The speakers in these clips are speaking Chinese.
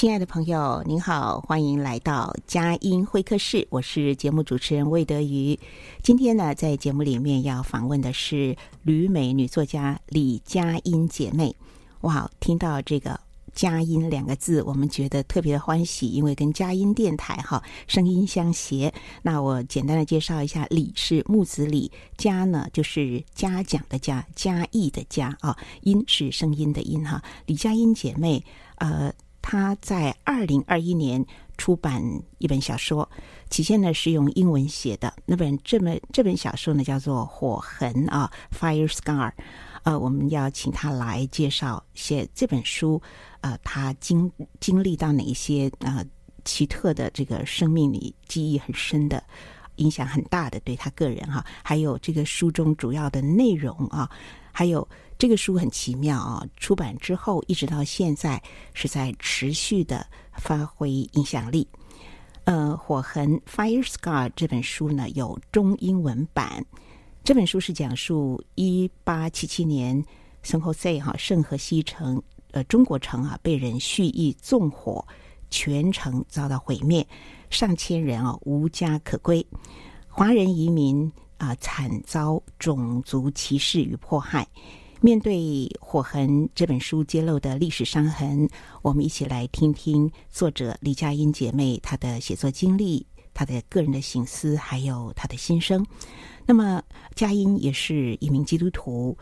亲爱的朋友，您好，欢迎来到佳音会客室。我是节目主持人魏德瑜。今天呢，在节目里面要访问的是旅美女作家李佳音姐妹。哇，听到这个“佳音”两个字，我们觉得特别的欢喜，因为跟佳音电台哈声音相谐。那我简单的介绍一下，李是木子李，佳呢就是嘉奖的嘉，嘉义的嘉啊，音是声音的音哈。李佳音姐妹，呃。他在二零二一年出版一本小说，起先呢是用英文写的。那本这本这本小说呢叫做《火痕》啊，《Fire Scar》。呃，我们要请他来介绍写这本书，呃，他经经历到哪一些呃奇特的这个生命里记忆很深的、影响很大的对他个人哈、还有这个书中主要的内容啊，还有。这个书很奇妙啊！出版之后一直到现在是在持续的发挥影响力。呃，《火痕》（Fire Scar） 这本书呢有中英文版。这本书是讲述一八七七年圣荷西哈圣荷西城呃中国城啊被人蓄意纵火，全城遭到毁灭，上千人啊无家可归，华人移民啊惨遭种族歧视与迫害。面对《火痕》这本书揭露的历史伤痕，我们一起来听听作者李佳音姐妹她的写作经历、她的个人的醒思，还有她的心声。那么，佳音也是一名基督徒。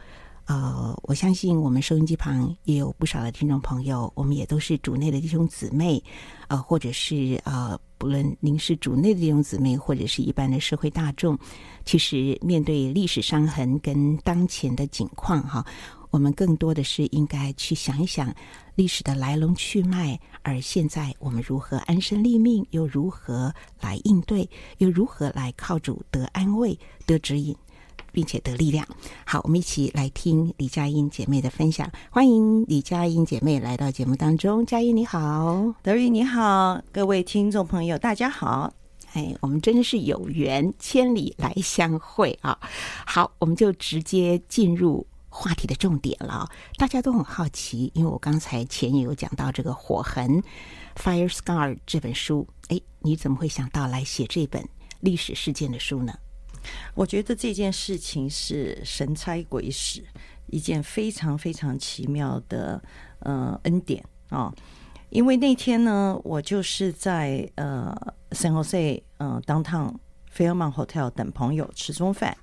呃，我相信我们收音机旁也有不少的听众朋友，我们也都是主内的弟兄姊妹，呃，或者是呃，不论您是主内的弟兄姊妹，或者是一般的社会大众。其实，面对历史伤痕跟当前的境况，哈，我们更多的是应该去想一想历史的来龙去脉，而现在我们如何安身立命，又如何来应对，又如何来靠主得安慰、得指引，并且得力量。好，我们一起来听李佳音姐妹的分享。欢迎李佳音姐妹来到节目当中。佳音你好，德玉你好，各位听众朋友大家好。哎，我们真的是有缘千里来相会啊！好，我们就直接进入话题的重点了。大家都很好奇，因为我刚才前也有讲到这个《火痕》（Fire Scar） 这本书。哎，你怎么会想到来写这本历史事件的书呢？我觉得这件事情是神差鬼使，一件非常非常奇妙的呃恩典啊。因为那天呢，我就是在呃，San Jose 呃，Downtown Fairmont Hotel 等朋友吃中饭。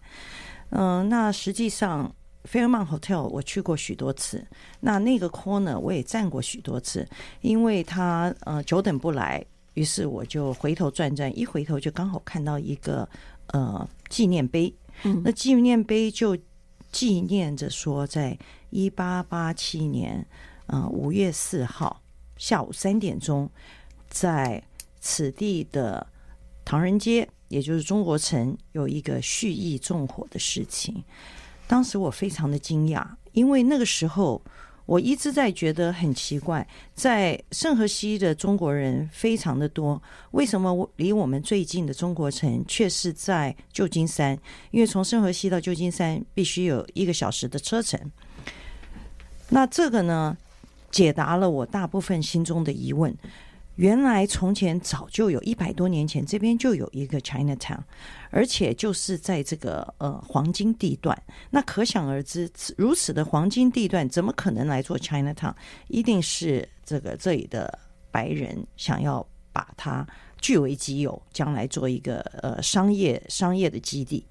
嗯、那实际上 Fairmont Hotel 我去过许多次，那那个 corner 我也站过许多次，因为他呃久等不来，于是我就回头转转，一回头就刚好看到一个呃纪念碑。嗯，那纪念碑就纪念着说，在一八八七年呃五月四号。下午三点钟，在此地的唐人街，也就是中国城，有一个蓄意纵火的事情。当时我非常的惊讶，因为那个时候我一直在觉得很奇怪，在圣河西的中国人非常的多，为什么离我们最近的中国城却是在旧金山？因为从圣河西到旧金山必须有一个小时的车程。那这个呢，解答了我大部分心中的疑问。原来从前早就有一百多年前，这边就有一个 Chinatown，而且就是在这个呃黄金地段。那可想而知，如此的黄金地段，怎么可能来做 Chinatown？一定是这个这里的白人想要把它据为己有，将来做一个呃商业商业的基地。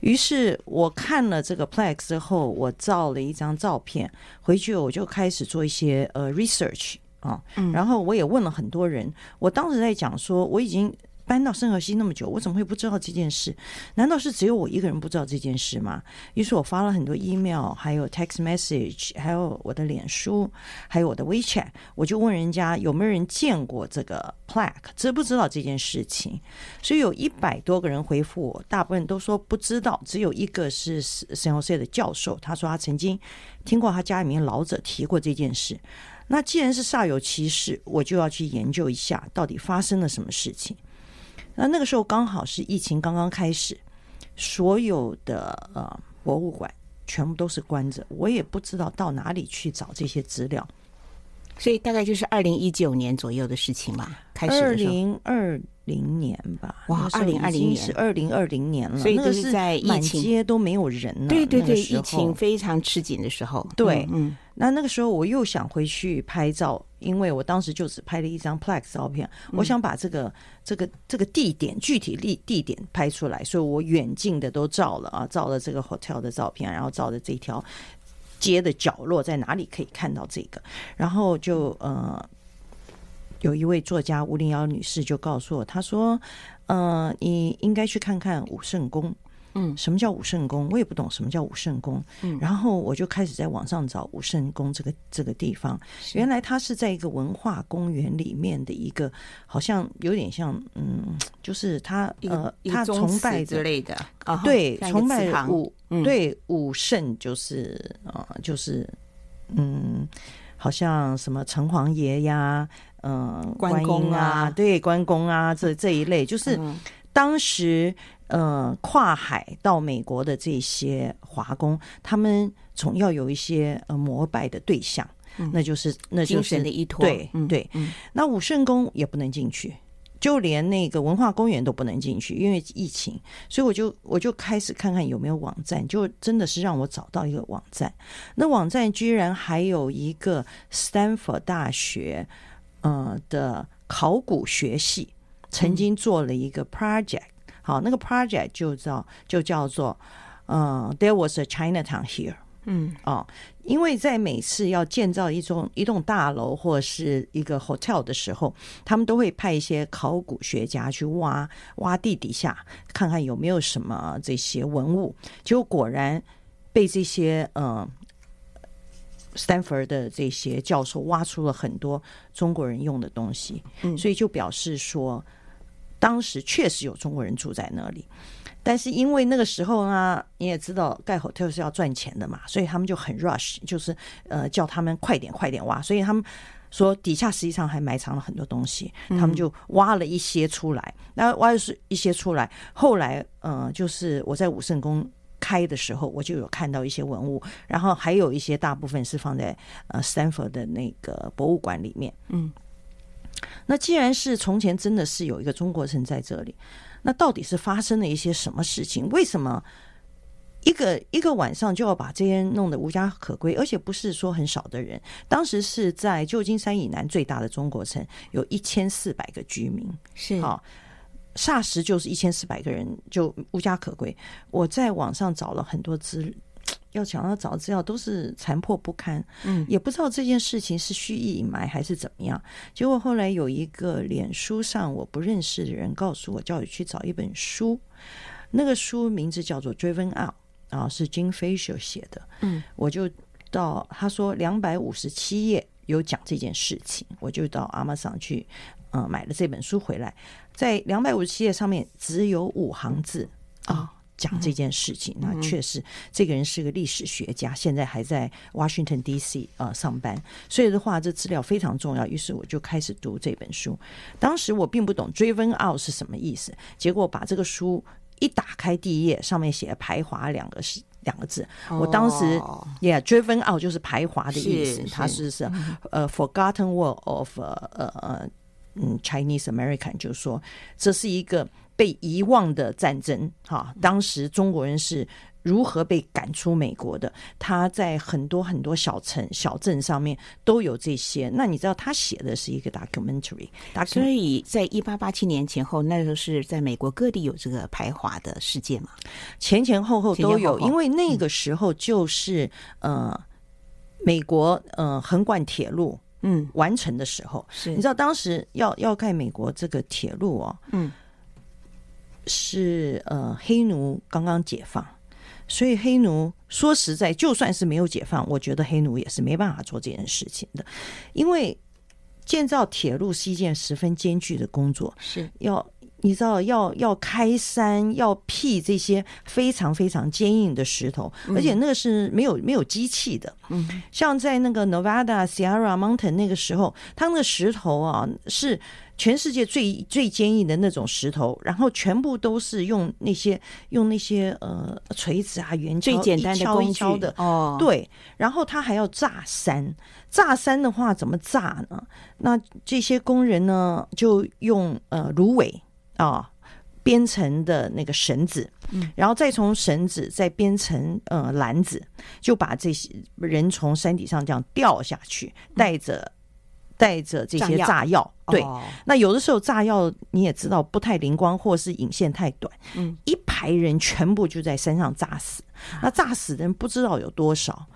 于是我看了这个 Plex 之后，我照了一张照片回去，我就开始做一些呃 research。啊，然后我也问了很多人。我当时在讲说，我已经搬到圣荷西那么久，我怎么会不知道这件事？难道是只有我一个人不知道这件事吗？于是我发了很多 email，还有 text message，还有我的脸书，还有我的 WeChat，我就问人家有没有人见过这个 plaque，知不知道这件事情？所以有一百多个人回复我，大部分都说不知道，只有一个是圣荷西的教授，他说他曾经听过他家里面老者提过这件事。那既然是煞有其事，我就要去研究一下到底发生了什么事情。那那个时候刚好是疫情刚刚开始，所有的呃博物馆全部都是关着，我也不知道到哪里去找这些资料。所以大概就是二零一九年左右的事情嘛，开始二零二零年吧。哇，二零二零年是二零二零年了，所以都是在疫情，满街都没有人了。对对对，疫情非常吃紧的时候。对，嗯。嗯那那个时候我又想回去拍照，因为我当时就只拍了一张 Plex 照片，我想把这个这个这个地点具体地地点拍出来，所以我远近的都照了啊，照了这个 hotel 的照片，然后照了这条街的角落在哪里可以看到这个，然后就呃有一位作家吴林瑶女士就告诉我，她说呃你应该去看看武圣宫。嗯，什么叫武圣宫？我也不懂什么叫武圣宫。嗯，然后我就开始在网上找武圣宫这个这个地方。原来它是在一个文化公园里面的一个，好像有点像，嗯，就是他呃，他崇拜之类的，对，崇拜武，对武圣就是呃，就是嗯，好像什么城隍爷呀，嗯，关公啊，对，关公啊，这这一类，就是当时。呃，跨海到美国的这些华工，他们总要有一些呃膜拜的对象，嗯、那就是那就是精神的依托。对对，嗯、那武圣宫也不能进去，就连那个文化公园都不能进去，因为疫情。所以我就我就开始看看有没有网站，就真的是让我找到一个网站。那网站居然还有一个斯坦福大学呃的考古学系曾经做了一个 project。好，那个 project 就叫就叫做，嗯，There was a Chinatown here。嗯，哦，因为在每次要建造一栋一栋大楼或是一个 hotel 的时候，他们都会派一些考古学家去挖挖地底下，看看有没有什么这些文物。结果果然被这些呃斯坦福的这些教授挖出了很多中国人用的东西。嗯，所以就表示说。当时确实有中国人住在那里，但是因为那个时候呢，你也知道盖 hotel 是要赚钱的嘛，所以他们就很 rush，就是呃叫他们快点快点挖，所以他们说底下实际上还埋藏了很多东西，他们就挖了一些出来，那挖一些出来，后来呃就是我在武圣宫开的时候，我就有看到一些文物，然后还有一些大部分是放在呃 Stanford 的那个博物馆里面，嗯。那既然是从前真的是有一个中国城在这里，那到底是发生了一些什么事情？为什么一个一个晚上就要把这些弄得无家可归？而且不是说很少的人，当时是在旧金山以南最大的中国城，有一千四百个居民，是好，霎时就是一千四百个人就无家可归。我在网上找了很多资。要想要找资料都是残破不堪，嗯，也不知道这件事情是蓄意隐瞒还是怎么样。结果后来有一个脸书上我不认识的人告诉我，叫我去找一本书，那个书名字叫做《Driven Out》，啊，是 Jim Fisher 写的，嗯，我就到他说两百五十七页有讲这件事情，我就到 Amazon 去，嗯，买了这本书回来，在两百五十七页上面只有五行字。啊。哦讲这件事情。那确实，这个人是个历史学家，现在还在 Washington D.C. 呃上班。所以的话，这资料非常重要。于是我就开始读这本书。当时我并不懂 “driven out” 是什么意思，结果把这个书一打开，第一页上面写“排华”两个是两个字。我当时，yeah，“driven out” 就是排华的意思。它是是呃，“forgotten word of” 呃呃嗯，Chinese American，就是说这是一个。被遗忘的战争，哈，当时中国人是如何被赶出美国的？他在很多很多小城、小镇上面都有这些。那你知道他写的是一个 documentary，所以在一八八七年前后，那时候是在美国各地有这个排华的事件嘛？前前后后都有，因为那个时候就是呃，美国呃横贯铁路嗯完成的时候，是你知道当时要要盖美国这个铁路哦，嗯。是呃，黑奴刚刚解放，所以黑奴说实在，就算是没有解放，我觉得黑奴也是没办法做这件事情的，因为建造铁路是一件十分艰巨的工作，是。要你知道要要开山要辟这些非常非常坚硬的石头，而且那个是没有没有机器的，嗯，像在那个 Nevada Sierra Mountain 那个时候，它那个石头啊是。全世界最最坚硬的那种石头，然后全部都是用那些用那些呃锤子啊、圆锹最简单的工具的哦，对，然后他还要炸山，炸山的话怎么炸呢？那这些工人呢就用呃芦苇啊编成的那个绳子，嗯，然后再从绳子再编成呃篮子，就把这些人从山底上这样掉下去，带着。带着这些炸药，对，那有的时候炸药你也知道不太灵光，或是引线太短，嗯，一排人全部就在山上炸死，那炸死的人不知道有多少。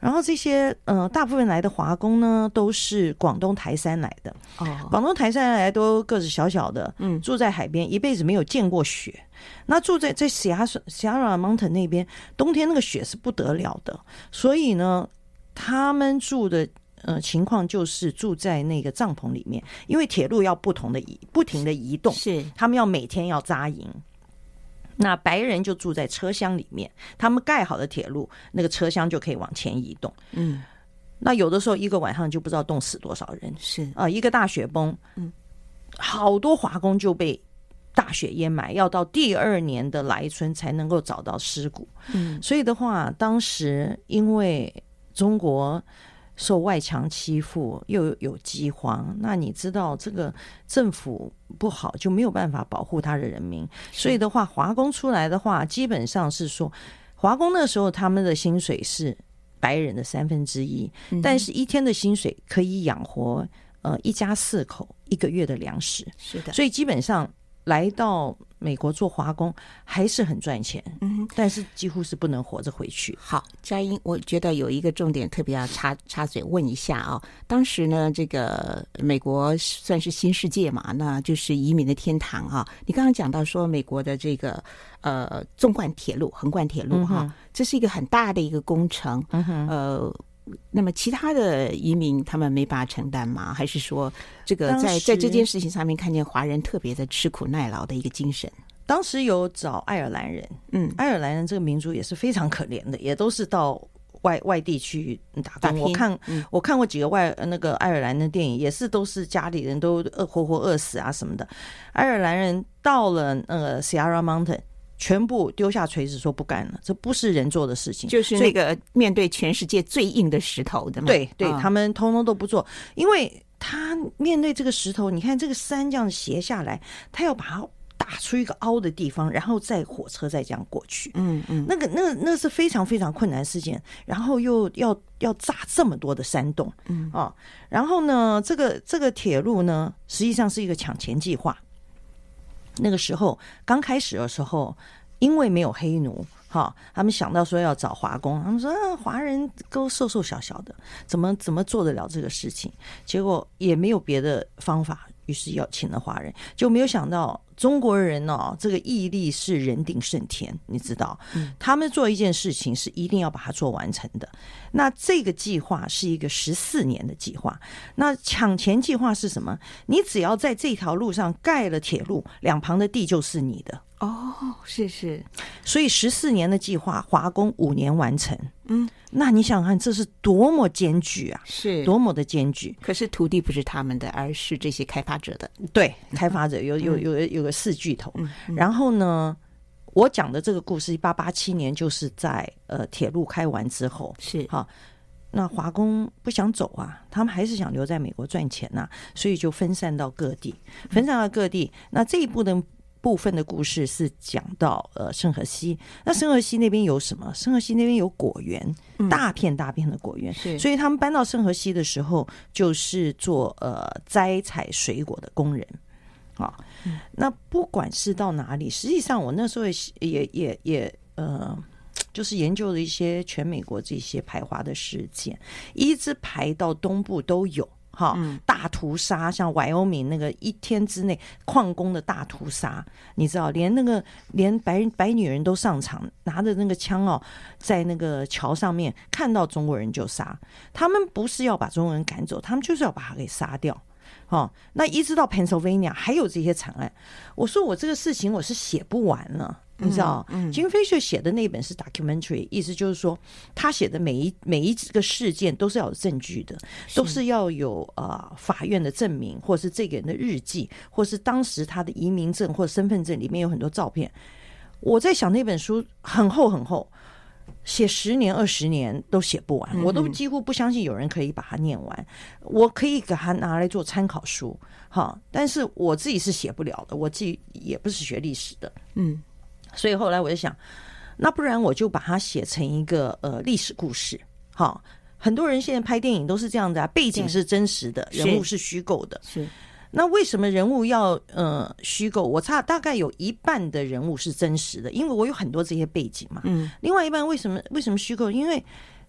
然后这些呃，大部分来的华工呢，都是广东台山来的，哦，广东台山来都个子小小的，嗯，住在海边，一辈子没有见过雪。那住在在 Sierra Sierra Mountain 那边，冬天那个雪是不得了的，所以呢，他们住的。呃，情况就是住在那个帐篷里面，因为铁路要不同的移，不停的移动，是他们要每天要扎营。那白人就住在车厢里面，他们盖好的铁路，那个车厢就可以往前移动。嗯，那有的时候一个晚上就不知道冻死多少人，是啊，一个大雪崩，嗯，好多华工就被大雪掩埋，要到第二年的来春才能够找到尸骨。嗯，所以的话，当时因为中国。受外强欺负，又有饥荒，那你知道这个政府不好，就没有办法保护他的人民。所以的话，华工出来的话，基本上是说，华工那时候他们的薪水是白人的三分之一，但是一天的薪水可以养活呃一家四口一个月的粮食。是的，所以基本上。来到美国做华工还是很赚钱，嗯，但是几乎是不能活着回去。好，佳音，我觉得有一个重点特别要插插嘴问一下啊。当时呢，这个美国算是新世界嘛，那就是移民的天堂啊。你刚刚讲到说，美国的这个呃纵贯铁路、横贯铁路哈，这是一个很大的一个工程，呃。那么其他的移民他们没办法承担吗？还是说这个在在这件事情上面看见华人特别的吃苦耐劳的一个精神？当时有找爱尔兰人，嗯，爱尔兰人这个民族也是非常可怜的，也都是到外外地去打工。打。我看、嗯、我看过几个外那个爱尔兰的电影，也是都是家里人都饿活活饿死啊什么的。爱尔兰人到了那个 Sierra Mountain。全部丢下锤子说不干了，这不是人做的事情。就是那个面对全世界最硬的石头的嘛。对对，他们通通都不做，因为他面对这个石头，你看这个山这样斜下来，他要把它打出一个凹的地方，然后再火车再这样过去。嗯嗯，那个那个那是非常非常困难事件，然后又要要炸这么多的山洞，嗯啊，然后呢，这个这个铁路呢，实际上是一个抢钱计划。那个时候刚开始的时候，因为没有黑奴，哈，他们想到说要找华工，他们说，华人都瘦瘦小小的，怎么怎么做得了这个事情？结果也没有别的方法。于是要请了华人，就没有想到中国人哦，这个毅力是人定胜天，你知道，他们做一件事情是一定要把它做完成的。那这个计划是一个十四年的计划。那抢钱计划是什么？你只要在这条路上盖了铁路，两旁的地就是你的哦，是是，所以十四年的计划，华工五年完成。嗯，那你想想看，这是多么艰巨啊！是多么的艰巨。可是土地不是他们的，而是这些开发者的。对，开发者有有有有有个四巨头。然后呢，我讲的这个故事，一八八七年就是在呃铁路开完之后，是哈。那华工不想走啊，他们还是想留在美国赚钱呐、啊，所以就分散到各地，分散到各地。那这一部的部分的故事是讲到呃圣荷西，那圣荷西那边有什么？圣荷西那边有果园，大片大片的果园，是。所以他们搬到圣荷西的时候，就是做呃摘采水果的工人啊。那不管是到哪里，实际上我那时候也也也也呃。就是研究了一些全美国这些排华的事件，一直排到东部都有哈，大屠杀，像 Wyoming 那个一天之内矿工的大屠杀，你知道，连那个连白白女人都上场，拿着那个枪哦，在那个桥上面看到中国人就杀，他们不是要把中国人赶走，他们就是要把他给杀掉。哦，那一直到 Pennsylvania 还有这些惨案，我说我这个事情我是写不完了。你知道，金飞雪写的那本是 documentary，意思就是说，他写的每一每一个事件都是要有证据的，都是要有呃法院的证明，或是这个人的日记，或是当时他的移民证或身份证里面有很多照片。我在想那本书很厚很厚，写十年二十年都写不完，我都几乎不相信有人可以把它念完。我可以给它拿来做参考书，哈，但是我自己是写不了的，我自己也不是学历史的，嗯。所以后来我就想，那不然我就把它写成一个呃历史故事。好，很多人现在拍电影都是这样的啊，背景是真实的，人物是虚构的。是，那为什么人物要呃虚构？我差大概有一半的人物是真实的，因为我有很多这些背景嘛。嗯。另外一半为什么为什么虚构？因为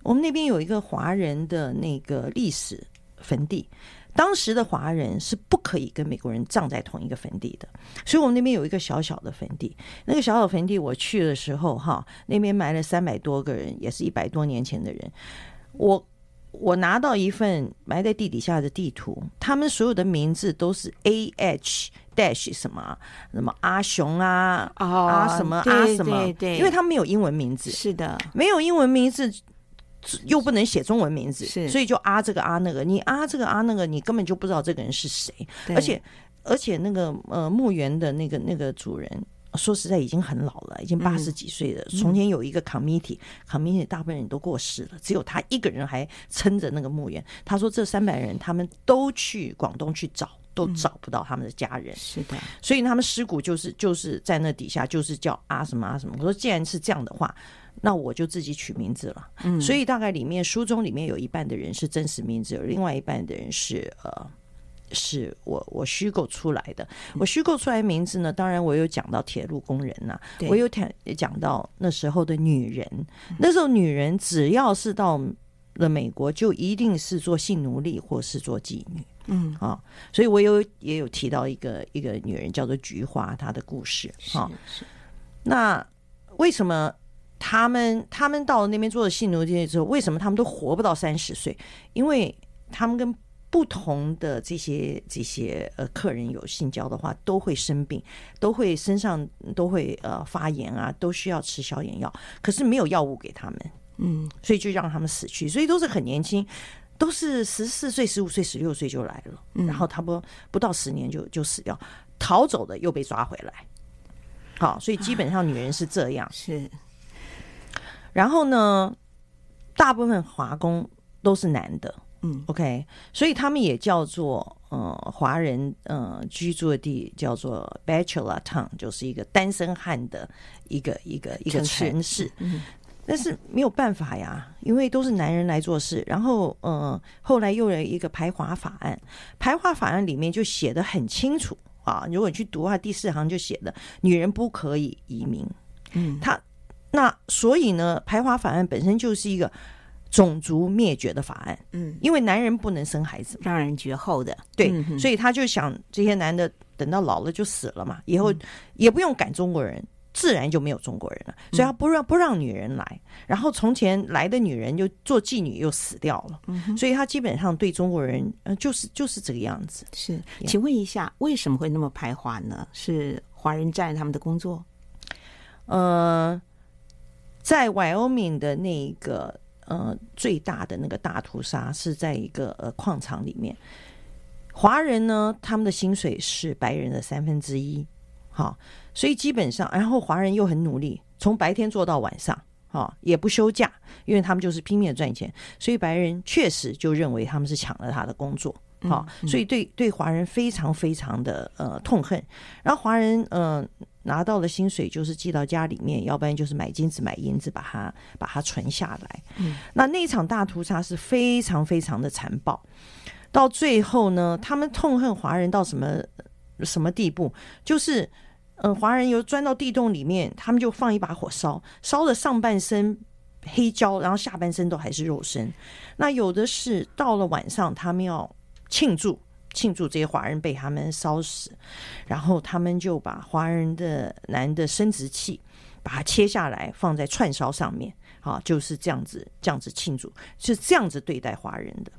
我们那边有一个华人的那个历史坟地。当时的华人是不可以跟美国人葬在同一个坟地的，所以我们那边有一个小小的坟地。那个小小坟地，我去的时候，哈，那边埋了三百多个人，也是一百多年前的人。我我拿到一份埋在地底下的地图，他们所有的名字都是 A H dash 什么什么阿雄啊，啊什么啊什么，对对，因为他们没有英文名字，是的，没有英文名字。又不能写中文名字，所以就啊这个啊那个，你啊这个啊那个，你根本就不知道这个人是谁。而且而且那个呃墓园的那个那个主人，说实在已经很老了，已经八十几岁了。从、嗯、前有一个 committee，committee、嗯、大部分人都过世了，只有他一个人还撑着那个墓园。他说这三百人他们都去广东去找，都找不到他们的家人。是的，所以他们尸骨就是就是在那底下，就是叫啊什么啊什么。我说既然是这样的话。那我就自己取名字了，嗯，所以大概里面书中里面有一半的人是真实名字，有另外一半的人是呃，是我我虚构出来的。我虚构出来的名字呢，当然我有讲到铁路工人呐、啊，我有讲讲到那时候的女人，那时候女人只要是到了美国，就一定是做性奴隶或是做妓女，嗯啊，所以我有也有提到一个一个女人叫做菊花，她的故事，哈，是。那为什么？他们他们到了那边做了性奴隶之后，为什么他们都活不到三十岁？因为他们跟不同的这些这些呃客人有性交的话，都会生病，都会身上都会呃发炎啊，都需要吃消炎药。可是没有药物给他们，嗯，所以就让他们死去。所以都是很年轻，都是十四岁、十五岁、十六岁就来了，然后他不不到十年就就死掉，逃走的又被抓回来。好，所以基本上女人是这样，是。然后呢，大部分华工都是男的，嗯，OK，所以他们也叫做呃华人呃居住的地叫做 Bachelor Town，就是一个单身汉的一个一个一个城市。嗯，但是没有办法呀，因为都是男人来做事。然后呃，后来又有一个排华法案，排华法案里面就写的很清楚啊，如果你去读的话，第四行就写的女人不可以移民。嗯，他。那所以呢，排华法案本身就是一个种族灭绝的法案，嗯，因为男人不能生孩子，让人绝后的，对，嗯、所以他就想这些男的等到老了就死了嘛，以后也不用赶中国人，自然就没有中国人了，所以他不让不让女人来，然后从前来的女人就做妓女又死掉了，嗯，所以他基本上对中国人呃就是就是这个样子。是，请问一下，为什么会那么排华呢？是华人占他们的工作？呃，在 Wyoming 的那个呃最大的那个大屠杀是在一个呃矿场里面，华人呢，他们的薪水是白人的三分之一，好，所以基本上，然后华人又很努力，从白天做到晚上，哈，也不休假，因为他们就是拼命赚钱，所以白人确实就认为他们是抢了他的工作。好，所以对对华人非常非常的呃痛恨，然后华人呃拿到的薪水就是寄到家里面，要不然就是买金子买银子把它把它存下来。嗯，那那场大屠杀是非常非常的残暴，到最后呢，他们痛恨华人到什么什么地步？就是嗯华人又钻到地洞里面，他们就放一把火烧，烧了上半身黑焦，然后下半身都还是肉身。那有的是到了晚上，他们要。庆祝庆祝这些华人被他们烧死，然后他们就把华人的男的生殖器把它切下来放在串烧上面，啊，就是这样子这样子庆祝，是这样子对待华人的。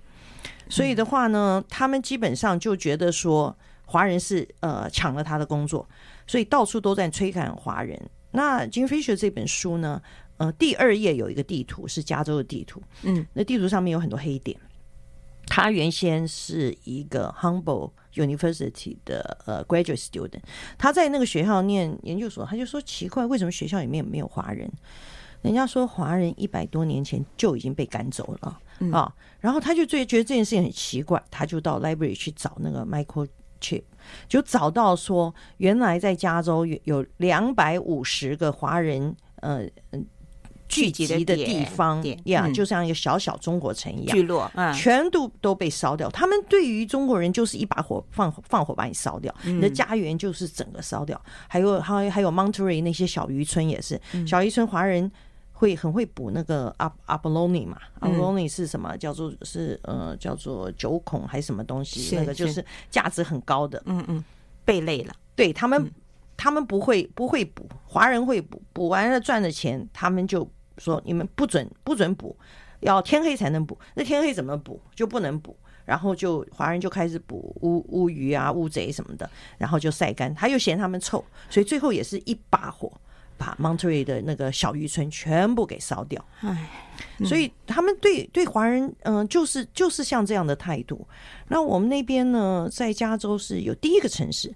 所以的话呢，他们基本上就觉得说华人是呃抢了他的工作，所以到处都在吹赶华人。那 Jim Fisher 这本书呢，呃，第二页有一个地图是加州的地图，嗯，那地图上面有很多黑点。他原先是一个 Humboldt University 的呃 graduate student，他在那个学校念研究所，他就说奇怪，为什么学校里面没有华人？人家说华人一百多年前就已经被赶走了、嗯、啊，然后他就最觉得这件事情很奇怪，他就到 library 去找那个 microchip，就找到说原来在加州有有两百五十个华人，呃嗯。聚集的地方呀，就像一个小小中国城一样，聚落，嗯，全都都被烧掉。他们对于中国人就是一把火放放火把你烧掉，你的家园就是整个烧掉。还有还还有 Monterey 那些小渔村也是，小渔村华人会很会捕那个 abalone 嘛，abalone 是什么？叫做是呃叫做九孔还是什么东西？那个就是价值很高的，嗯嗯，贝类了。对他们，他们不会不会捕，华人会捕，捕完了赚的钱，他们就。说你们不准不准捕，要天黑才能捕。那天黑怎么捕？就不能捕。然后就华人就开始捕乌乌鱼啊、乌贼什么的，然后就晒干。他又嫌他们臭，所以最后也是一把火把 Monterey 的那个小渔村全部给烧掉。唉，所以他们对对华人嗯、呃，就是就是像这样的态度。那我们那边呢，在加州是有第一个城市。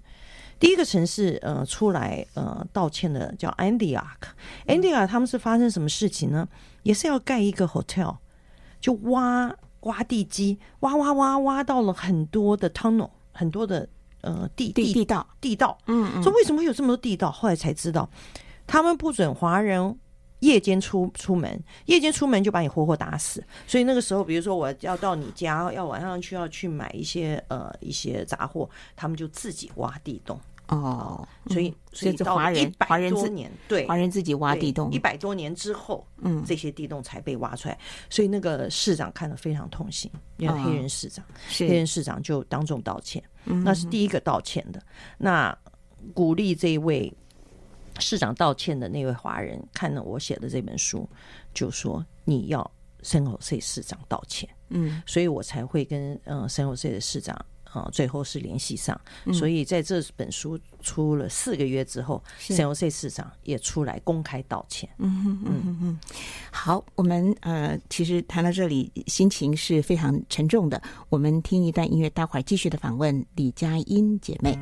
第一个城市，呃，出来呃道歉的叫 Antioch，Antioch 他们是发生什么事情呢？也是要盖一个 hotel，就挖挖地基，挖挖挖挖到了很多的 tunnel，很多的呃地地地道地道。嗯嗯。说为什么会有这么多地道？后来才知道，他们不准华人夜间出出门，夜间出门就把你活活打死。所以那个时候，比如说我要到你家，要晚上去要去买一些呃一些杂货，他们就自己挖地洞。哦，所以所以到华人华人之年，对华人自己挖地洞，一百多年之后，嗯，这些地洞才被挖出来。所以那个市长看得非常痛心，因为黑人市长，黑人市长就当众道歉，那是第一个道歉的。那鼓励这一位市长道歉的那位华人看了我写的这本书，就说你要 San Jose 市长道歉，嗯，所以我才会跟嗯 San Jose 的市长。啊，最后是联系上，所以在这本书出了四个月之后，San Jose 市长也出来公开道歉。嗯嗯嗯嗯，好，我们呃，其实谈到这里，心情是非常沉重的。我们听一段音乐，待会儿继续的访问李佳音姐妹。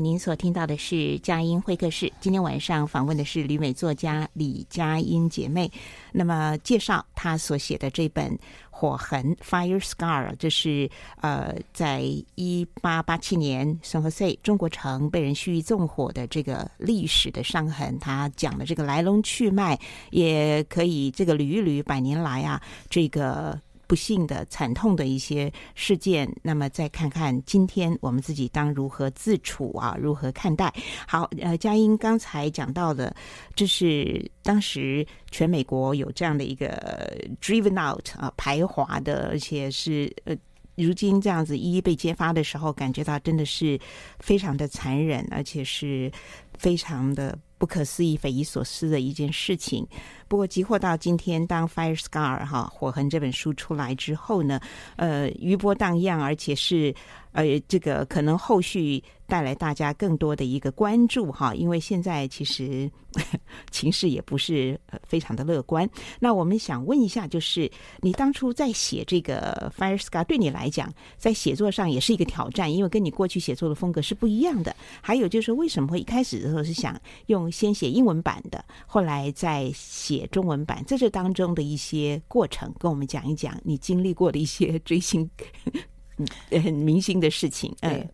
您所听到的是佳音会客室。今天晚上访问的是旅美作家李佳音姐妹。那么，介绍她所写的这本《火痕》（Fire Scar），这是呃，在一八八七年圣荷西中国城被人蓄意纵火的这个历史的伤痕。她讲的这个来龙去脉，也可以这个捋一捋百年来啊，这个。不幸的、惨痛的一些事件，那么再看看今天我们自己当如何自处啊？如何看待？好，呃，佳音刚才讲到的，这是当时全美国有这样的一个 driven out 啊，排华的，而且是呃，如今这样子一一被揭发的时候，感觉到真的是非常的残忍，而且是非常的。不可思议、匪夷所思的一件事情。不过，即或到今天，当《Fire Scar》哈《火痕》这本书出来之后呢，呃，余波荡漾，而且是。呃，这个可能后续带来大家更多的一个关注哈，因为现在其实 情势也不是非常的乐观。那我们想问一下，就是你当初在写这个《Fire Scar》，对你来讲，在写作上也是一个挑战，因为跟你过去写作的风格是不一样的。还有就是，为什么会一开始的时候是想用先写英文版的，后来再写中文版？在这当中的一些过程，跟我们讲一讲你经历过的一些追星。很明星的事情，嗯，对，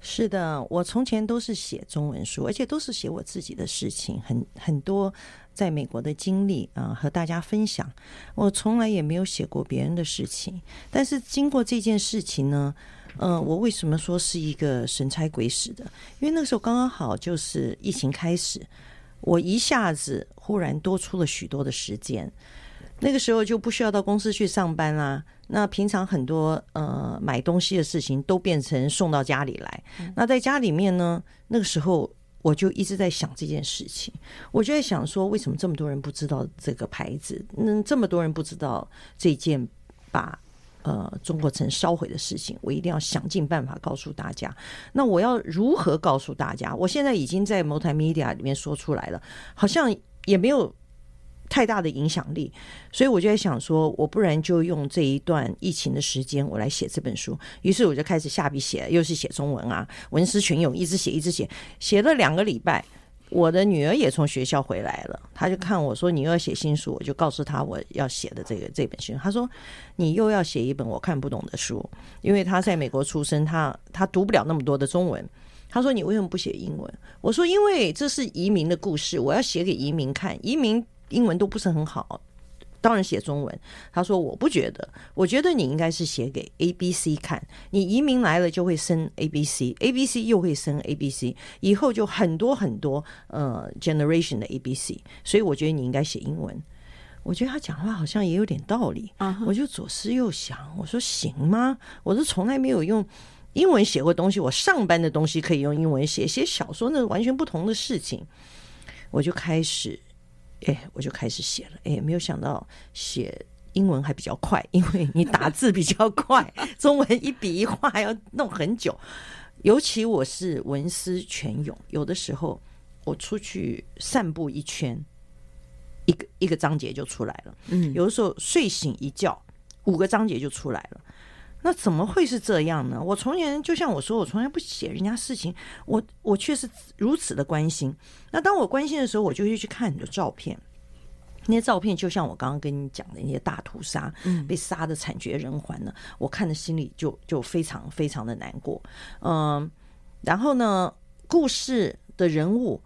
是的，我从前都是写中文书，而且都是写我自己的事情，很很多在美国的经历啊，和大家分享。我从来也没有写过别人的事情，但是经过这件事情呢，嗯、呃，我为什么说是一个神差鬼使的？因为那个时候刚刚好就是疫情开始，我一下子忽然多出了许多的时间。那个时候就不需要到公司去上班啦。那平常很多呃买东西的事情都变成送到家里来。那在家里面呢，那个时候我就一直在想这件事情。我就在想说，为什么这么多人不知道这个牌子？嗯，这么多人不知道这件把呃中国城烧毁的事情，我一定要想尽办法告诉大家。那我要如何告诉大家？我现在已经在 Multimedia 里面说出来了，好像也没有。太大的影响力，所以我就在想说，我不然就用这一段疫情的时间，我来写这本书。于是我就开始下笔写，又是写中文啊，文思泉涌，一直写，一直写，写了两个礼拜。我的女儿也从学校回来了，她就看我说：“你又要写新书。”我就告诉她我要写的这个这本书。她说：“你又要写一本我看不懂的书，因为她在美国出生，她她读不了那么多的中文。”她说：“你为什么不写英文？”我说：“因为这是移民的故事，我要写给移民看，移民。”英文都不是很好，当然写中文。他说：“我不觉得，我觉得你应该是写给 A B C 看。你移民来了就会生 A B C，A B C 又会生 A B C，以后就很多很多呃 generation 的 A B C。所以我觉得你应该写英文。我觉得他讲话好像也有点道理。我就左思右想，我说行吗？我是从来没有用英文写过东西，我上班的东西可以用英文写，写小说那完全不同的事情。我就开始。”哎，我就开始写了。哎，没有想到写英文还比较快，因为你打字比较快，中文一笔一画要弄很久。尤其我是文思泉涌，有的时候我出去散步一圈，一个一个章节就出来了。嗯，有的时候睡醒一觉，五个章节就出来了。那怎么会是这样呢？我从前就像我说，我从来不写人家事情，我我却是如此的关心。那当我关心的时候，我就会去看你的照片。那些照片就像我刚刚跟你讲的那些大屠杀，被杀的惨绝人寰呢。我看的心里就就非常非常的难过。嗯，然后呢，故事的人物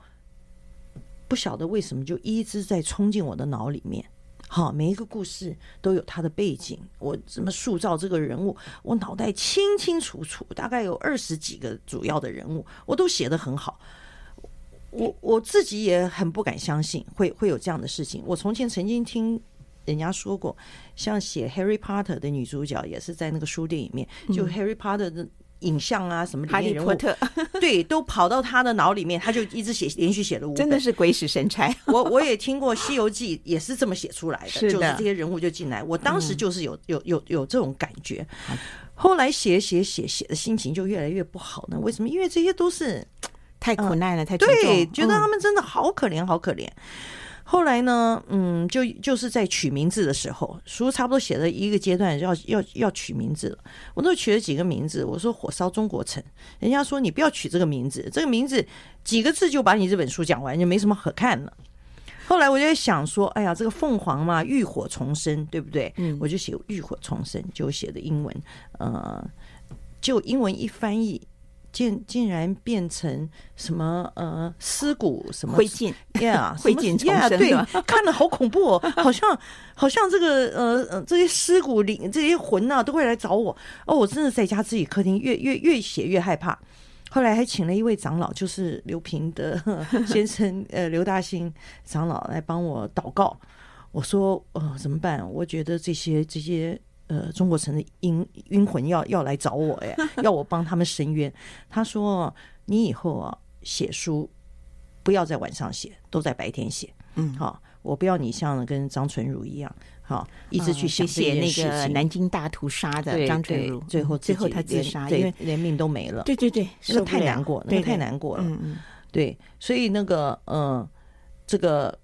不晓得为什么就一直在冲进我的脑里面。好，每一个故事都有它的背景，我怎么塑造这个人物，我脑袋清清楚楚，大概有二十几个主要的人物，我都写得很好。我我自己也很不敢相信会会有这样的事情。我从前曾经听人家说过，像写《Harry Potter》的女主角也是在那个书店里面，就《Harry Potter》的影像啊什么里哈利波特，对，都跑到他的脑里面，他就一直写，连续写了五本，真的是鬼使神差。我我也听过《西游记》也是这么写出来的，是的就是这些人物就进来，我当时就是有有有有这种感觉。后来写写写写的心情就越来越不好呢？为什么？因为这些都是太苦难了，呃、太对，觉得他们真的好可怜，好可怜。后来呢，嗯，就就是在取名字的时候，书差不多写了一个阶段，要要要取名字了。我都取了几个名字，我说“火烧中国城”，人家说你不要取这个名字，这个名字几个字就把你这本书讲完，就没什么可看了。后来我就在想说，哎呀，这个凤凰嘛，浴火重生，对不对？嗯，我就写“浴火重生”，就写的英文，呃，就英文一翻译。竟竟然变成什么呃尸骨什么灰烬呀 灰烬重生对，看了好恐怖哦，好像好像这个呃呃这些尸骨灵这些魂呐、啊、都会来找我哦，我真的在家自己客厅越越越写越害怕。后来还请了一位长老，就是刘平的 先生呃刘大兴长老来帮我祷告。我说呃怎么办？我觉得这些这些。呃，中国城的阴阴魂要要来找我哎，要我帮他们伸冤。他说：“你以后啊写书不要在晚上写，都在白天写。嗯，好，我不要你像跟张纯如一样，好一直去写写那个南京大屠杀的张纯如，最后最后他自杀，因为连命都没了。对对对，那个太难过，那个太难过了。嗯嗯，对，所以那个嗯，这个。”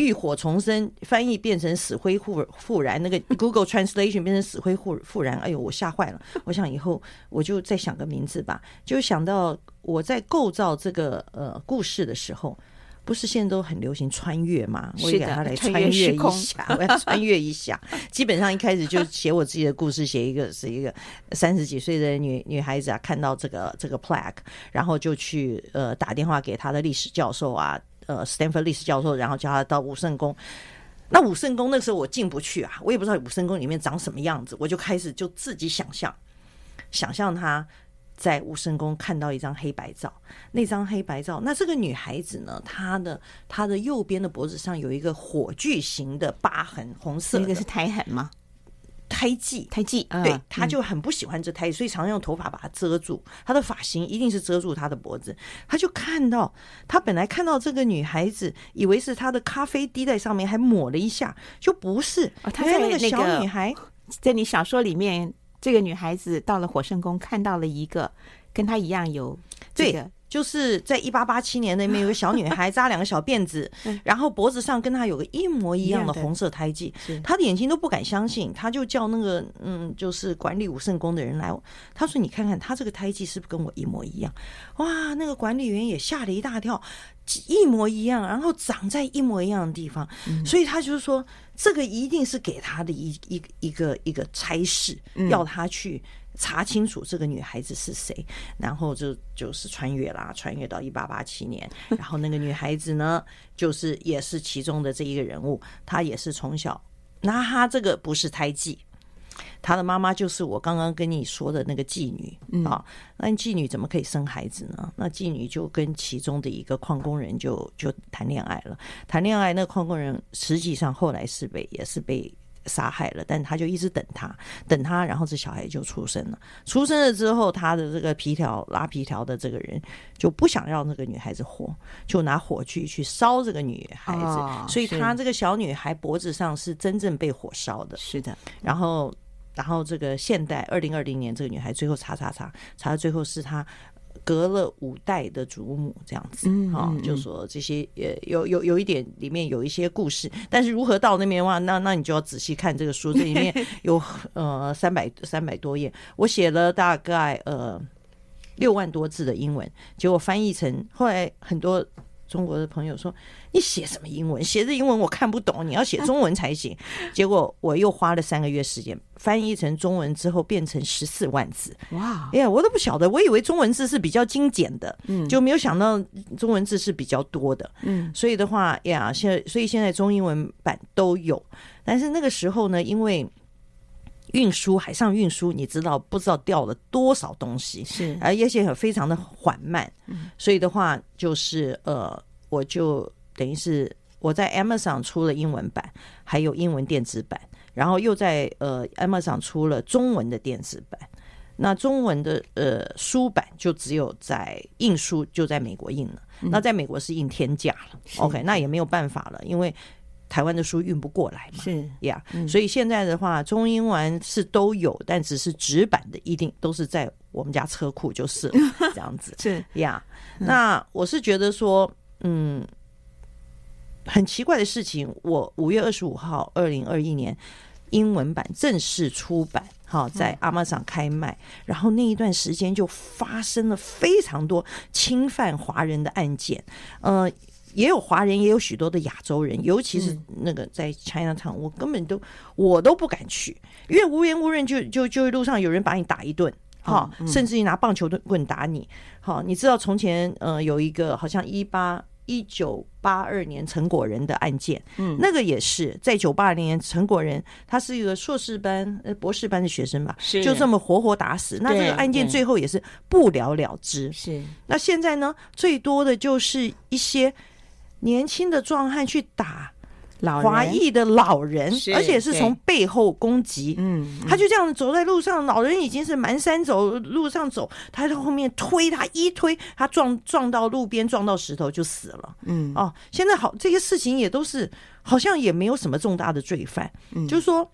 浴火重生，翻译变成死灰复复燃，那个 Google Translation 变成死灰复复燃，哎呦，我吓坏了。我想以后我就再想个名字吧，就想到我在构造这个呃故事的时候，不是现在都很流行穿越嘛？我也给他来穿越一下，我要穿越一下。基本上一开始就写我自己的故事，写一个是一个三十几岁的女女孩子啊，看到这个这个 plaque，然后就去呃打电话给她的历史教授啊。呃，斯坦福历史教授，然后叫他到武圣宫。那武圣宫那时候我进不去啊，我也不知道武圣宫里面长什么样子，我就开始就自己想象，想象他在武圣宫看到一张黑白照，那张黑白照，那这个女孩子呢，她的她的右边的脖子上有一个火炬形的疤痕，红色，那个是胎痕吗？胎记，胎记，对，他就很不喜欢这胎记，所以常常用头发把它遮住。他的发型一定是遮住他的脖子。他就看到，他本来看到这个女孩子，以为是他的咖啡滴在上面，还抹了一下，就不是。他在那个小女孩，在你小说里面，这个女孩子到了火圣宫，看到了一个跟她一样有这个。就是在一八八七年那边有个小女孩扎两个小辫子，然后脖子上跟她有个一模一样的红色胎记，她的眼睛都不敢相信，她就叫那个嗯，就是管理武圣宫的人来，她说：“你看看她这个胎记是不是跟我一模一样？”哇，那个管理员也吓了一大跳，一模一样，然后长在一模一样的地方，所以他就是说，这个一定是给他的一一一个一个差事，要他去。查清楚这个女孩子是谁，然后就就是穿越啦，穿越到一八八七年，然后那个女孩子呢，就是也是其中的这一个人物，她也是从小，那她这个不是胎记，她的妈妈就是我刚刚跟你说的那个妓女啊，那妓女怎么可以生孩子呢？那妓女就跟其中的一个矿工人就就谈恋爱了，谈恋爱那矿工人实际上后来是被也是被。杀害了，但他就一直等他，等他，然后这小孩就出生了。出生了之后，他的这个皮条拉皮条的这个人就不想让那个女孩子活，就拿火炬去烧这个女孩子。哦、所以，他这个小女孩脖子上是真正被火烧的。是的。然后，然后这个现代二零二零年，这个女孩最后查查查查到最后是她。隔了五代的祖母这样子，哈，就说这些呃有有有一点里面有一些故事，但是如何到那边的话，那那你就要仔细看这个书，这里面有 呃三百三百多页，我写了大概呃六万多字的英文，结果翻译成后来很多。中国的朋友说：“你写什么英文？写的英文我看不懂，你要写中文才行。”结果我又花了三个月时间翻译成中文，之后变成十四万字。哇！哎呀，我都不晓得，我以为中文字是比较精简的，嗯，就没有想到中文字是比较多的，嗯。所以的话，呀，现在所以现在中英文版都有，但是那个时候呢，因为运输海上运输，你知道不知道掉了多少东西？是，而且很非常的缓慢，所以的话就是呃，我就等于是我在 Amazon 出了英文版，还有英文电子版，然后又在呃 Amazon 出了中文的电子版。那中文的呃书版就只有在印书就在美国印了，嗯、那在美国是印天价了。OK，那也没有办法了，因为台湾的书运不过来嘛。是呀，yeah, 嗯、所以现在的话，中英文是都有，但只是纸版的一定都是在我们家车库就是了 这样子。是呀，yeah, 那我是觉得说，嗯，很奇怪的事情，我五月二十五号，二零二一年。英文版正式出版，好，在 Amazon 开卖，然后那一段时间就发生了非常多侵犯华人的案件，呃，也有华人，也有许多的亚洲人，尤其是那个在 Chinatown，我根本都我都不敢去，因为无缘无故就就就路上有人把你打一顿，哈，甚至于拿棒球棍打你，好，你知道从前呃有一个好像一八。一九八二年陈果仁的案件，嗯，那个也是在九八年，陈果仁他是一个硕士班、呃博士班的学生吧，是就这么活活打死。那这个案件最后也是不了了之。是，那现在呢，最多的就是一些年轻的壮汉去打。华裔的老人，而且是从背后攻击。嗯，他就这样走在路上，老人已经是蹒跚走路上走，他在后面推他，一推他撞撞到路边，撞到石头就死了。嗯，哦，现在好，这些事情也都是好像也没有什么重大的罪犯。嗯，就是说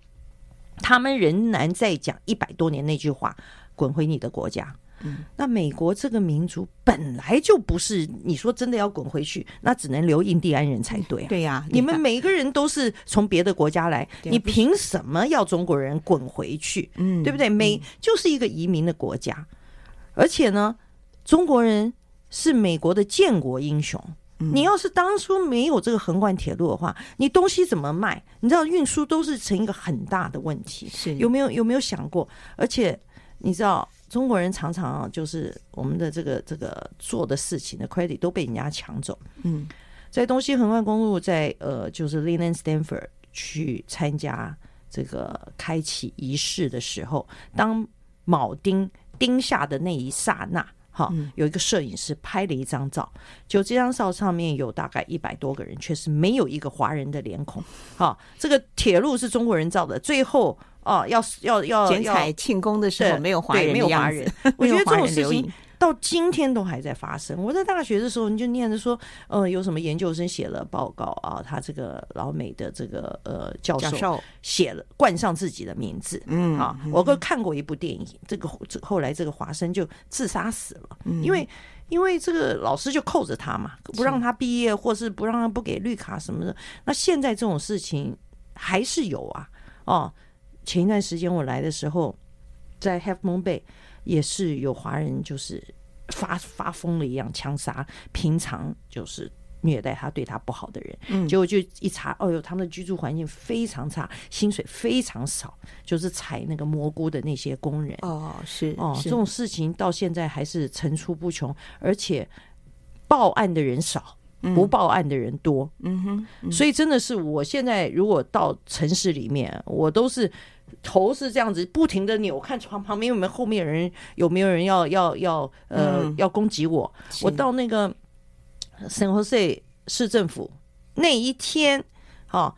他们仍然在讲一百多年那句话：“滚回你的国家。”嗯，那美国这个民族本来就不是你说真的要滚回去，那只能留印第安人才对啊。对呀，你们每个人都是从别的国家来，你凭什么要中国人滚回去？嗯，对不对？美就是一个移民的国家，而且呢，中国人是美国的建国英雄。你要是当初没有这个横贯铁路的话，你东西怎么卖？你知道运输都是成一个很大的问题。是有没有有没有想过？而且你知道。中国人常常啊就是我们的这个这个做的事情的 credit 都被人家抢走。嗯，在东西横贯公路在呃就是 Leland Stanford 去参加这个开启仪式的时候，当铆钉钉下的那一刹那，哈，有一个摄影师拍了一张照，就这张照上面有大概一百多个人，却是没有一个华人的脸孔。哈，这个铁路是中国人造的，最后。哦，要要要剪彩庆功的时候没有华人，没有华人。我觉得这种事情到今天都还在发生。我在大学的时候，你就念着说，呃，有什么研究生写了报告啊，他这个老美的这个呃教授写了冠上自己的名字，嗯啊，我都看过一部电影，这个后来这个华生就自杀死了，因为因为这个老师就扣着他嘛，不让他毕业，或是不让他不给绿卡什么的。那现在这种事情还是有啊，哦。前一段时间我来的时候，在 Half Moon Bay 也是有华人，就是发发疯了一样枪杀平常就是虐待他、对他不好的人。嗯，结果就一查，哦哟，他们的居住环境非常差，薪水非常少，就是采那个蘑菇的那些工人。哦，是哦，这种事情到现在还是层出不穷，而且报案的人少。不报案的人多，嗯哼，嗯，所以真的是，我现在如果到城市里面，我都是头是这样子不停的扭，看床旁边有没有后面有人，有没有人要要要呃、嗯、要攻击我。我到那个圣荷西市政府那一天，哈，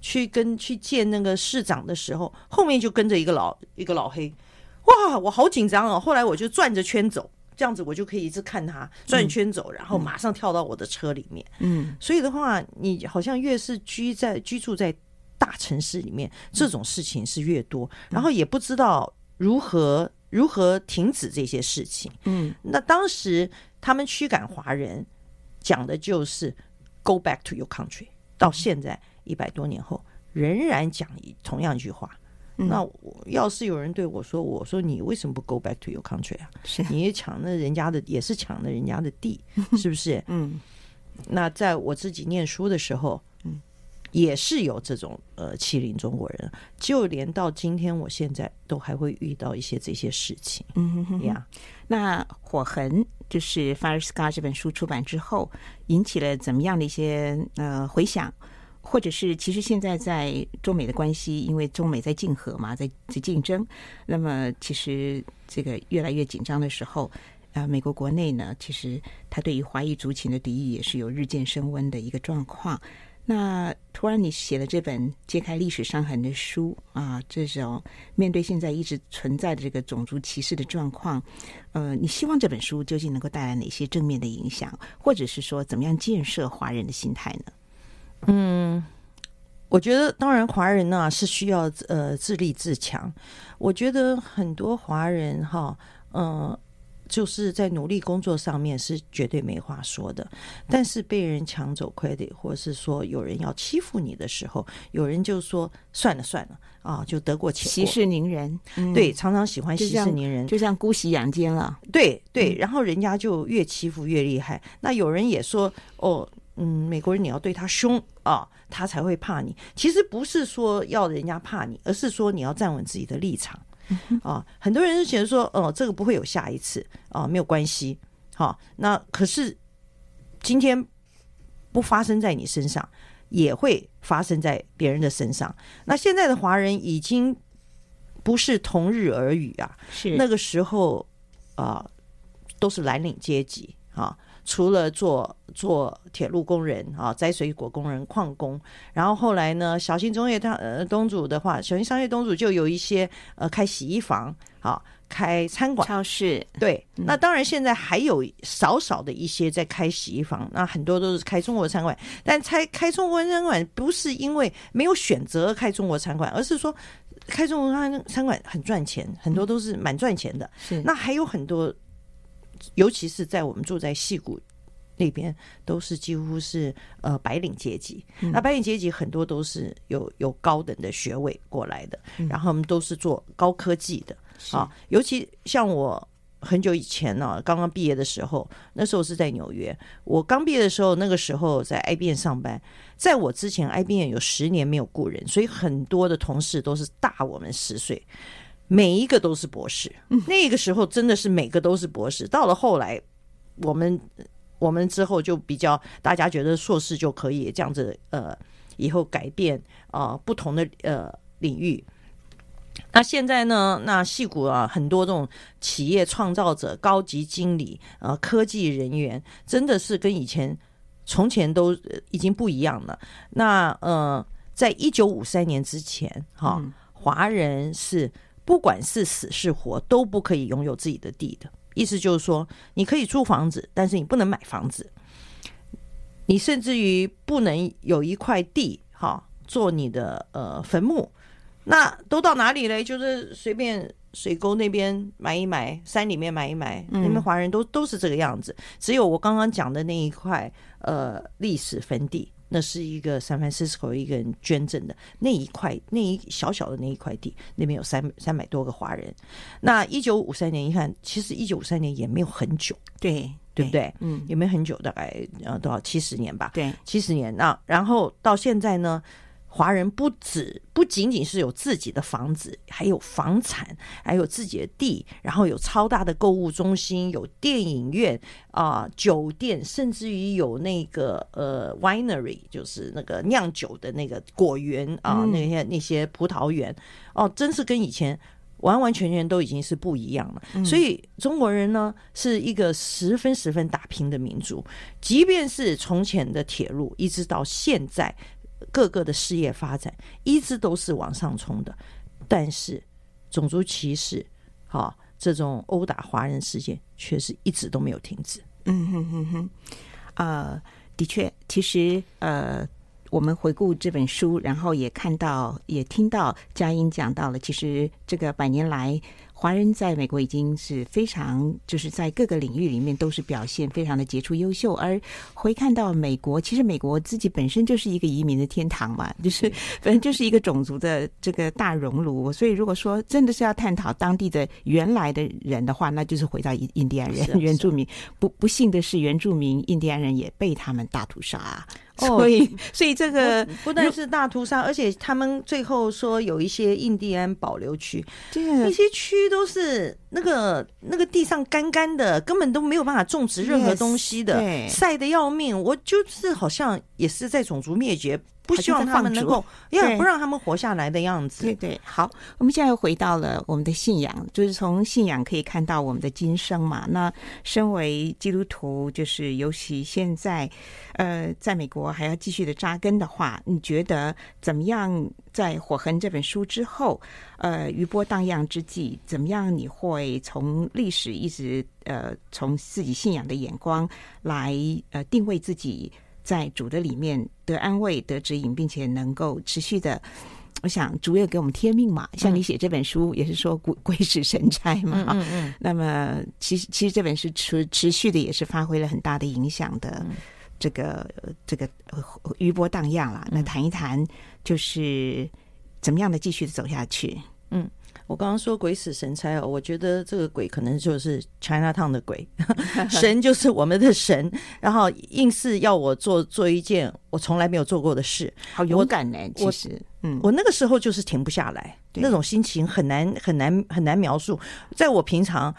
去跟去见那个市长的时候，后面就跟着一个老一个老黑，哇，我好紧张哦。后来我就转着圈走。这样子我就可以一直看他转圈走，然后马上跳到我的车里面。嗯，所以的话，你好像越是居在居住在大城市里面，这种事情是越多，然后也不知道如何如何停止这些事情。嗯，那当时他们驱赶华人讲的就是 “Go back to your country”，到现在一百多年后仍然讲同样一句话。那要是有人对我说：“我说你为什么不 go back to your country 啊？是你抢了人家的，也是抢了人家的地，是不是？”嗯。那在我自己念书的时候，嗯，也是有这种呃欺凌中国人，就连到今天，我现在都还会遇到一些这些事情。嗯哼呀。那火痕就是 Fire Scar 这本书出版之后，引起了怎么样的一些呃回响？或者是，其实现在在中美的关系，因为中美在竞合嘛，在在竞争，那么其实这个越来越紧张的时候，啊、呃，美国国内呢，其实他对于华裔族群的敌意也是有日渐升温的一个状况。那突然你写了这本揭开历史伤痕的书啊，这种面对现在一直存在的这个种族歧视的状况，呃，你希望这本书究竟能够带来哪些正面的影响，或者是说怎么样建设华人的心态呢？嗯，我觉得当然华人呢是需要呃自立自强。我觉得很多华人哈，嗯、就是在努力工作上面是绝对没话说的，但是被人抢走 credit，或者是说有人要欺负你的时候，有人就说算了算了啊，就得过且过，息事宁人。嗯、对，常常喜欢息事宁人，就像姑息养奸了。对对，然后人家就越欺负越厉害。嗯、那有人也说哦，嗯，美国人你要对他凶啊，他才会怕你。其实不是说要人家怕你，而是说你要站稳自己的立场。啊，很多人就觉得说，哦，这个不会有下一次啊，没有关系。好，那可是今天不发生在你身上，也会发生在别人的身上。那现在的华人已经不是同日而语啊，是那个时候啊，都是蓝领阶级啊。除了做做铁路工人啊，摘水果工人、矿工，然后后来呢，小型中业他呃东主的话，小型商业东主就有一些呃开洗衣房啊，开餐馆、超市。对，那当然现在还有少少的一些在开洗衣房，那很多都是开中国餐馆。但开开中国餐馆不是因为没有选择开中国餐馆，而是说开中国餐餐馆很赚钱，很多都是蛮赚钱的。是，那还有很多。尤其是在我们住在戏谷那边，都是几乎是呃白领阶级。嗯、那白领阶级很多都是有有高等的学位过来的，嗯、然后我们都是做高科技的啊。尤其像我很久以前呢、啊，刚刚毕业的时候，那时候是在纽约。我刚毕业的时候，那个时候在 IBM 上班。在我之前，IBM 有十年没有雇人，所以很多的同事都是大我们十岁。每一个都是博士，那个时候真的是每个都是博士。到了后来，我们我们之后就比较大家觉得硕士就可以这样子，呃，以后改变啊、呃、不同的呃领域。那现在呢，那戏骨啊，很多这种企业创造者、高级经理啊、呃、科技人员，真的是跟以前从前都已经不一样了。那呃，在一九五三年之前，哈、哦，华人是。不管是死是活，都不可以拥有自己的地的。意思就是说，你可以租房子，但是你不能买房子。你甚至于不能有一块地，哈，做你的呃坟墓。那都到哪里嘞？就是随便水沟那边埋一埋，山里面埋一埋。那边华人都都是这个样子。只有我刚刚讲的那一块呃历史坟地。那是一个 San Francisco 一个人捐赠的那一块，那一小小的那一块地，那边有三三百多个华人。那一九五三年一看，其实一九五三年也没有很久，对对不对？嗯，也没有很久，大概呃多少七十年吧？对，七十年。那然后到现在呢？华人不止不仅仅是有自己的房子，还有房产，还有自己的地，然后有超大的购物中心，有电影院啊、呃，酒店，甚至于有那个呃 winery，就是那个酿酒的那个果园啊，那些那些葡萄园哦，真是跟以前完完全全都已经是不一样了。嗯、所以中国人呢，是一个十分十分打拼的民族，即便是从前的铁路，一直到现在。各个的事业发展一直都是往上冲的，但是种族歧视，哈、这种殴打华人事件却是一直都没有停止。嗯哼哼哼，呃，的确，其实呃，我们回顾这本书，然后也看到，也听到佳音讲到了，其实这个百年来。华人在美国已经是非常，就是在各个领域里面都是表现非常的杰出优秀。而回看到美国，其实美国自己本身就是一个移民的天堂嘛，就是反正就是一个种族的这个大熔炉。所以如果说真的是要探讨当地的原来的人的话，那就是回到印印第安人、原住民。不不幸的是，原住民印第安人也被他们大屠杀啊。所以，哦、所以这个不，不但是大屠杀，而且他们最后说有一些印第安保留区，对那些区都是那个那个地上干干的，根本都没有办法种植任何东西的，晒得要命。我就是好像也是在种族灭绝。不希望他们能够，因为不让他们活下来的样子。对对，好，我们现在又回到了我们的信仰，就是从信仰可以看到我们的今生嘛。那身为基督徒，就是尤其现在，呃，在美国还要继续的扎根的话，你觉得怎么样？在《火痕》这本书之后，呃，余波荡漾之际，怎么样？你会从历史一直呃，从自己信仰的眼光来呃定位自己。在主的里面得安慰、得指引，并且能够持续的，我想主也给我们天命嘛。像你写这本书，也是说鬼鬼使神差嘛。嗯嗯。那么，其实其实这本书持持续的也是发挥了很大的影响的。这个这个余波荡漾了。那谈一谈，就是怎么样的继续的走下去？嗯。我刚刚说鬼使神差哦，我觉得这个鬼可能就是 Chinatown 的鬼，神就是我们的神，然后硬是要我做做一件我从来没有做过的事，好勇敢呢。其实，嗯，我那个时候就是停不下来，那种心情很难很难很难描述。在我平常，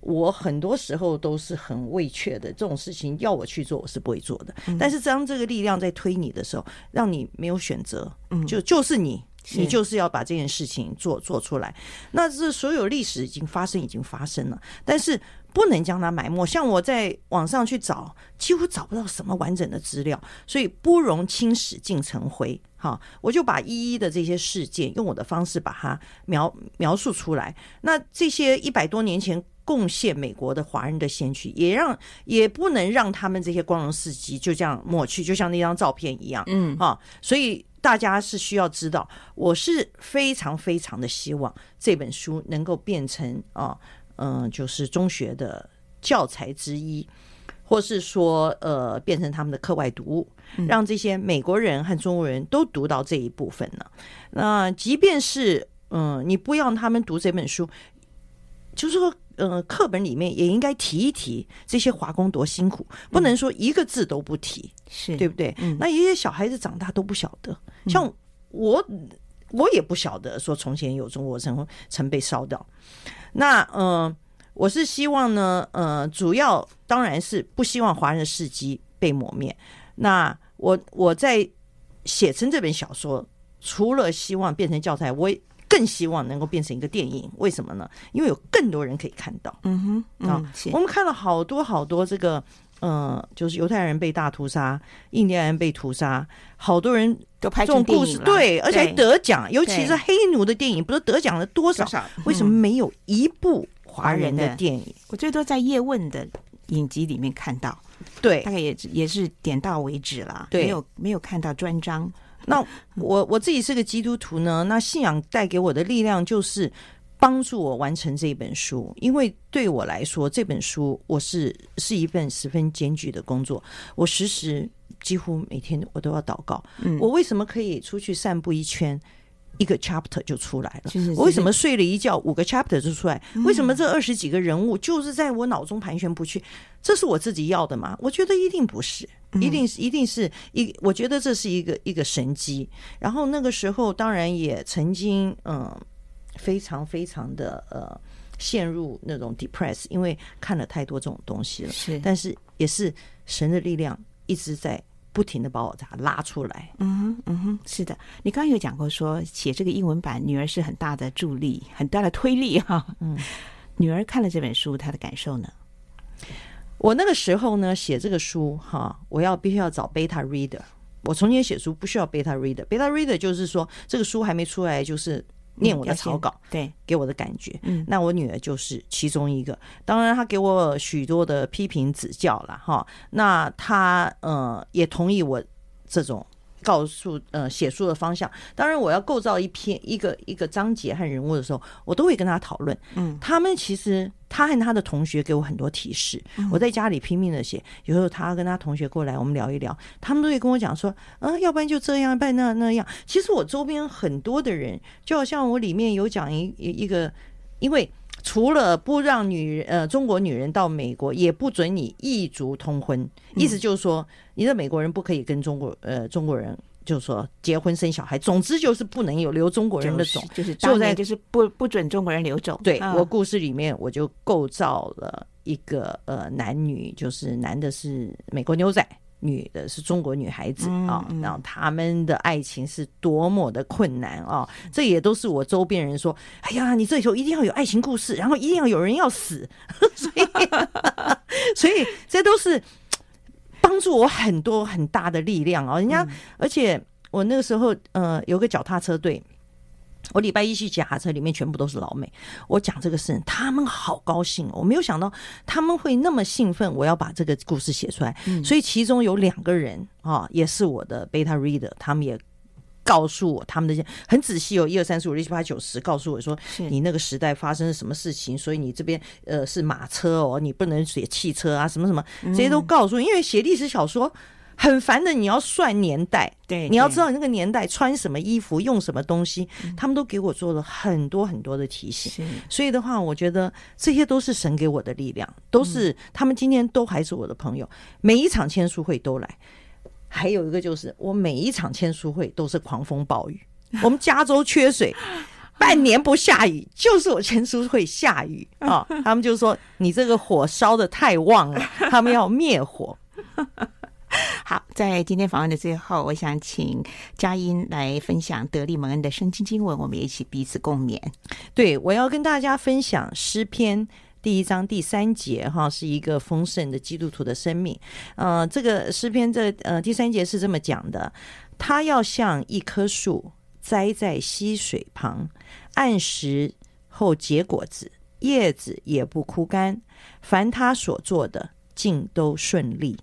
我很多时候都是很畏怯的，这种事情要我去做，我是不会做的。但是当这个力量在推你的时候，让你没有选择，嗯就就是你。你就是要把这件事情做做出来，那这所有历史已经发生，已经发生了，但是不能将它埋没。像我在网上去找，几乎找不到什么完整的资料，所以不容青史尽成灰。哈，我就把一一的这些事件，用我的方式把它描描述出来。那这些一百多年前贡献美国的华人的先驱，也让也不能让他们这些光荣事迹就这样抹去，就像那张照片一样。嗯，哈，所以。大家是需要知道，我是非常非常的希望这本书能够变成啊，嗯，就是中学的教材之一，或是说呃，变成他们的课外读物，让这些美国人和中国人都读到这一部分呢。那即便是嗯，你不要让他们读这本书，就是说。呃，课本里面也应该提一提这些华工多辛苦，不能说一个字都不提，是、嗯、对不对？嗯、那一些小孩子长大都不晓得，像我，我也不晓得说从前有中国城曾被烧掉。那呃，我是希望呢，呃，主要当然是不希望华人的事迹被抹灭。那我我在写成这本小说，除了希望变成教材，我。更希望能够变成一个电影，为什么呢？因为有更多人可以看到。嗯哼，嗯啊，我们看了好多好多这个，呃，就是犹太人被大屠杀，印第安人被屠杀，好多人都拍这种故事，对，而且还得奖，尤其是黑奴的电影，不是得奖了多少？为什么没有一部华人的电影？我最多在叶问的影集里面看到，对，大概也也是点到为止了，没有没有看到专章。那我我自己是个基督徒呢，那信仰带给我的力量就是帮助我完成这本书，因为对我来说，这本书我是是一份十分艰巨的工作，我时时几乎每天我都要祷告。我为什么可以出去散步一圈？一个 chapter 就出来了。我为什么睡了一觉，五个 chapter 就出来？为什么这二十几个人物就是在我脑中盘旋不去？这是我自己要的吗？我觉得一定不是，一定是一定是一。我觉得这是一个一个神机。然后那个时候，当然也曾经嗯，非常非常的呃，陷入那种 depress，因为看了太多这种东西了。是，但是也是神的力量一直在。不停的把我他拉出来，嗯哼，嗯哼，是的。你刚刚有讲过说写这个英文版，女儿是很大的助力，很大的推力哈。嗯，女儿看了这本书，她的感受呢？我那个时候呢，写这个书哈，我要必须要找 beta reader。我从前写书不需要 beta reader，beta reader 就是说这个书还没出来，就是。念我的草稿，对，给我的感觉，嗯，那我女儿就是其中一个。当然，她给我许多的批评指教了，哈。那她呃也同意我这种。告诉呃写书的方向，当然我要构造一篇一个一个章节和人物的时候，我都会跟他讨论。嗯，他们其实他和他的同学给我很多提示。嗯，我在家里拼命的写，有时候他跟他同学过来，我们聊一聊，他们都会跟我讲说，嗯，要不然就这样，要不然那那样。其实我周边很多的人，就好像我里面有讲一一个，因为。除了不让女人呃中国女人到美国，也不准你异族通婚，意思就是说，你的美国人不可以跟中国呃中国人就是说结婚生小孩，总之就是不能有留中国人的种，就是当年就是不不准中国人留种。对，我故事里面我就构造了一个呃男女，就是男的是美国牛仔。女的是中国女孩子啊，然后他们的爱情是多么的困难啊！这也都是我周边人说：“哎呀，你这里头一定要有爱情故事，然后一定要有人要死。” 所以，所以这都是帮助我很多很大的力量啊！人家，而且我那个时候呃有个脚踏车队。我礼拜一去检查车，里面全部都是老美。我讲这个事，他们好高兴。哦我没有想到他们会那么兴奋，我要把这个故事写出来。嗯、所以其中有两个人啊，也是我的 beta reader，他们也告诉我他们的很仔细，哦一二三四五六七八九十，告诉我说你那个时代发生了什么事情，所以你这边呃是马车哦，你不能写汽车啊，什么什么，这些都告诉我。因为写历史小说。很烦的，你要算年代，对，你要知道你那个年代穿什么衣服，用什么东西，他们都给我做了很多很多的提醒。所以的话，我觉得这些都是神给我的力量，都是他们今天都还是我的朋友，每一场签书会都来。还有一个就是，我每一场签书会都是狂风暴雨，我们加州缺水，半年不下雨，就是我签书会下雨啊。他们就说你这个火烧的太旺了，他们要灭火。好，在今天访问的最后，我想请佳音来分享得力蒙恩的圣经经文，我们一起彼此共勉。对，我要跟大家分享诗篇第一章第三节，哈，是一个丰盛的基督徒的生命。呃，这个诗篇这呃第三节是这么讲的：他要像一棵树栽在溪水旁，按时后结果子，叶子也不枯干，凡他所做的尽都顺利。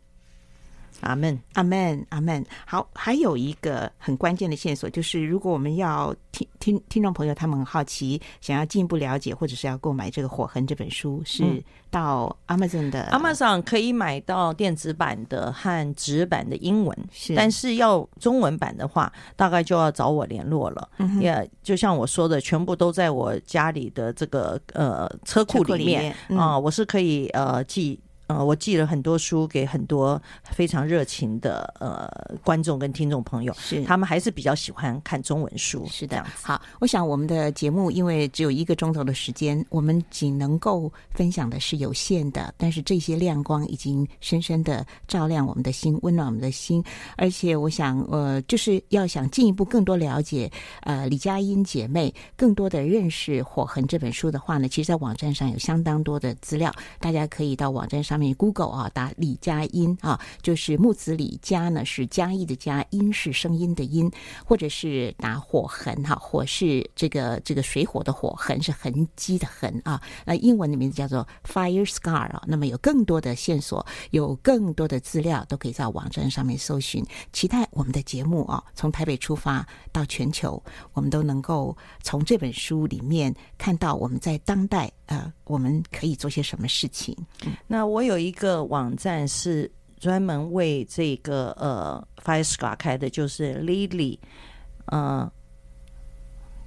阿门，阿门，阿门。好，还有一个很关键的线索，就是如果我们要听听听众朋友他们很好奇，想要进一步了解，或者是要购买这个《火痕》这本书，是到 Amazon 的。Amazon 可以买到电子版的和纸版的英文，是，但是要中文版的话，大概就要找我联络了。也、嗯 yeah, 就像我说的，全部都在我家里的这个呃车库里面啊、嗯呃，我是可以呃寄。呃，我寄了很多书给很多非常热情的呃观众跟听众朋友，是他们还是比较喜欢看中文书，是的。好，我想我们的节目因为只有一个钟头的时间，我们仅能够分享的是有限的，但是这些亮光已经深深的照亮我们的心，温暖我们的心。而且我想，呃，就是要想进一步更多了解呃李佳音姐妹，更多的认识《火痕》这本书的话呢，其实，在网站上有相当多的资料，大家可以到网站上。Google 啊，打李佳音啊，就是木子李佳呢，是嘉义的嘉，音是声音的音，或者是打火痕哈，火是这个这个水火的火，痕是痕迹的痕啊。那英文的名字叫做 Fire Scar 啊。那么有更多的线索，有更多的资料，都可以在网站上面搜寻。期待我们的节目啊，从台北出发到全球，我们都能够从这本书里面看到我们在当代呃，我们可以做些什么事情。那我也有一个网站是专门为这个呃 FireScar 开的，就是 Lily，呃，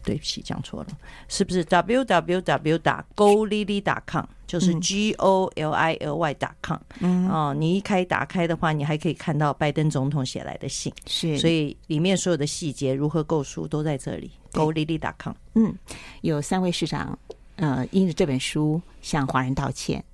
对不起，讲错了，是不是 www 打 golily.com，就是 G O L I L Y 打 com，嗯，哦，你一开打开的话，你还可以看到拜登总统写来的信，是，所以里面所有的细节如何购书都在这里，golily.com，嗯，有三位市长，呃，因着这本书向华人道歉，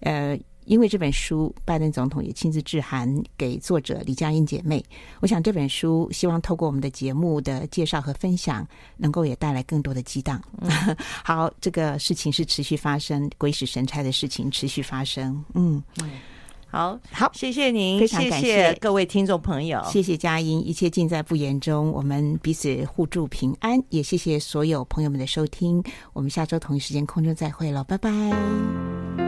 呃。因为这本书，拜登总统也亲自致函给作者李佳音姐妹。我想这本书希望透过我们的节目的介绍和分享，能够也带来更多的激荡。嗯、好，这个事情是持续发生，鬼使神差的事情持续发生。嗯，好好，谢谢您，非常感谢，谢谢各位听众朋友，谢谢佳音，一切尽在不言中，我们彼此互助平安。也谢谢所有朋友们的收听，我们下周同一时间空中再会了，拜拜。